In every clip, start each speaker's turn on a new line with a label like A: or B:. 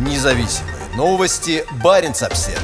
A: Независимые новости. Барин обсерва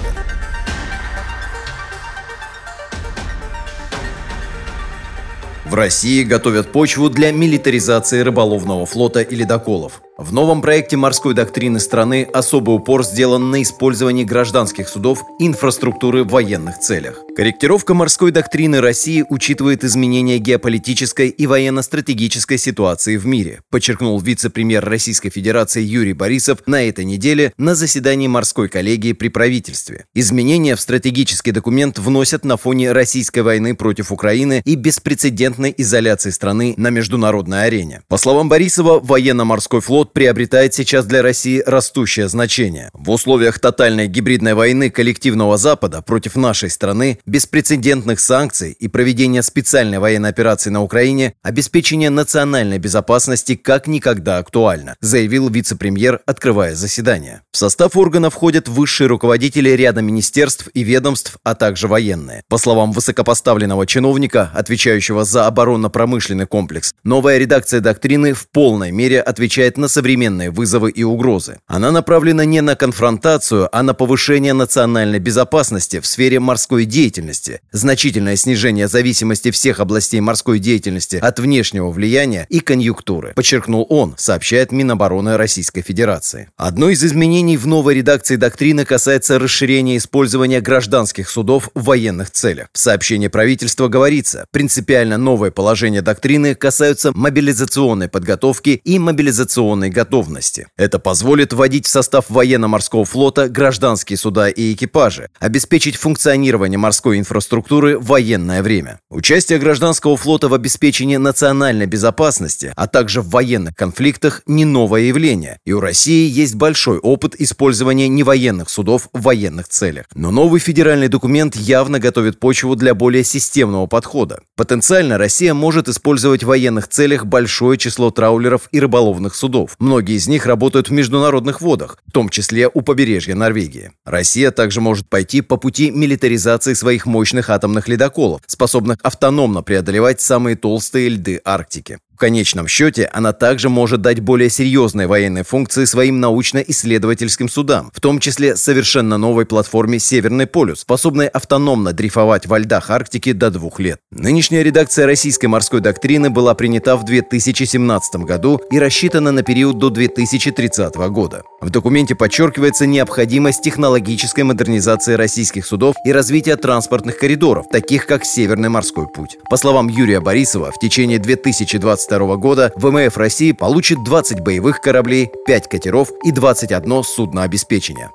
A: В России готовят почву для милитаризации рыболовного флота и ледоколов. В новом проекте морской доктрины страны особый упор сделан на использовании гражданских судов и инфраструктуры в военных целях. Корректировка морской доктрины России учитывает изменения геополитической и военно-стратегической ситуации в мире, подчеркнул вице-премьер Российской Федерации Юрий Борисов на этой неделе на заседании морской коллегии при правительстве. Изменения в стратегический документ вносят на фоне российской войны против Украины и беспрецедентной изоляции страны на международной арене. По словам Борисова, военно-морской флот флот приобретает сейчас для России растущее значение. В условиях тотальной гибридной войны коллективного Запада против нашей страны, беспрецедентных санкций и проведения специальной военной операции на Украине, обеспечение национальной безопасности как никогда актуально, заявил вице-премьер, открывая заседание. В состав органа входят высшие руководители ряда министерств и ведомств, а также военные. По словам высокопоставленного чиновника, отвечающего за оборонно-промышленный комплекс, новая редакция доктрины в полной мере отвечает на современные вызовы и угрозы. Она направлена не на конфронтацию, а на повышение национальной безопасности в сфере морской деятельности, значительное снижение зависимости всех областей морской деятельности от внешнего влияния и конъюнктуры, подчеркнул он, сообщает Минобороны Российской Федерации. Одно из изменений в новой редакции доктрины касается расширения использования гражданских судов в военных целях. В сообщении правительства говорится, принципиально новое положение доктрины касаются мобилизационной подготовки и мобилизационной военной готовности. Это позволит вводить в состав военно-морского флота гражданские суда и экипажи, обеспечить функционирование морской инфраструктуры в военное время. Участие гражданского флота в обеспечении национальной безопасности, а также в военных конфликтах не новое явление, и у России есть большой опыт использования невоенных судов в военных целях. Но новый федеральный документ явно готовит почву для более системного подхода. Потенциально Россия может использовать в военных целях большое число траулеров и рыболовных судов. Многие из них работают в международных водах, в том числе у побережья Норвегии. Россия также может пойти по пути милитаризации своих мощных атомных ледоколов, способных автономно преодолевать самые толстые льды Арктики. В конечном счете, она также может дать более серьезные военные функции своим научно-исследовательским судам, в том числе совершенно новой платформе «Северный полюс», способной автономно дрейфовать во льдах Арктики до двух лет. Нынешняя редакция российской морской доктрины была принята в 2017 году и рассчитана на период до 2030 года. В документе подчеркивается необходимость технологической модернизации российских судов и развития транспортных коридоров, таких как Северный морской путь. По словам Юрия Борисова, в течение 2020 2022 года ВМФ России получит 20 боевых кораблей, 5 катеров и 21 судно обеспечения.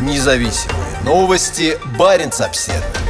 A: Независимые новости. Барин обседный.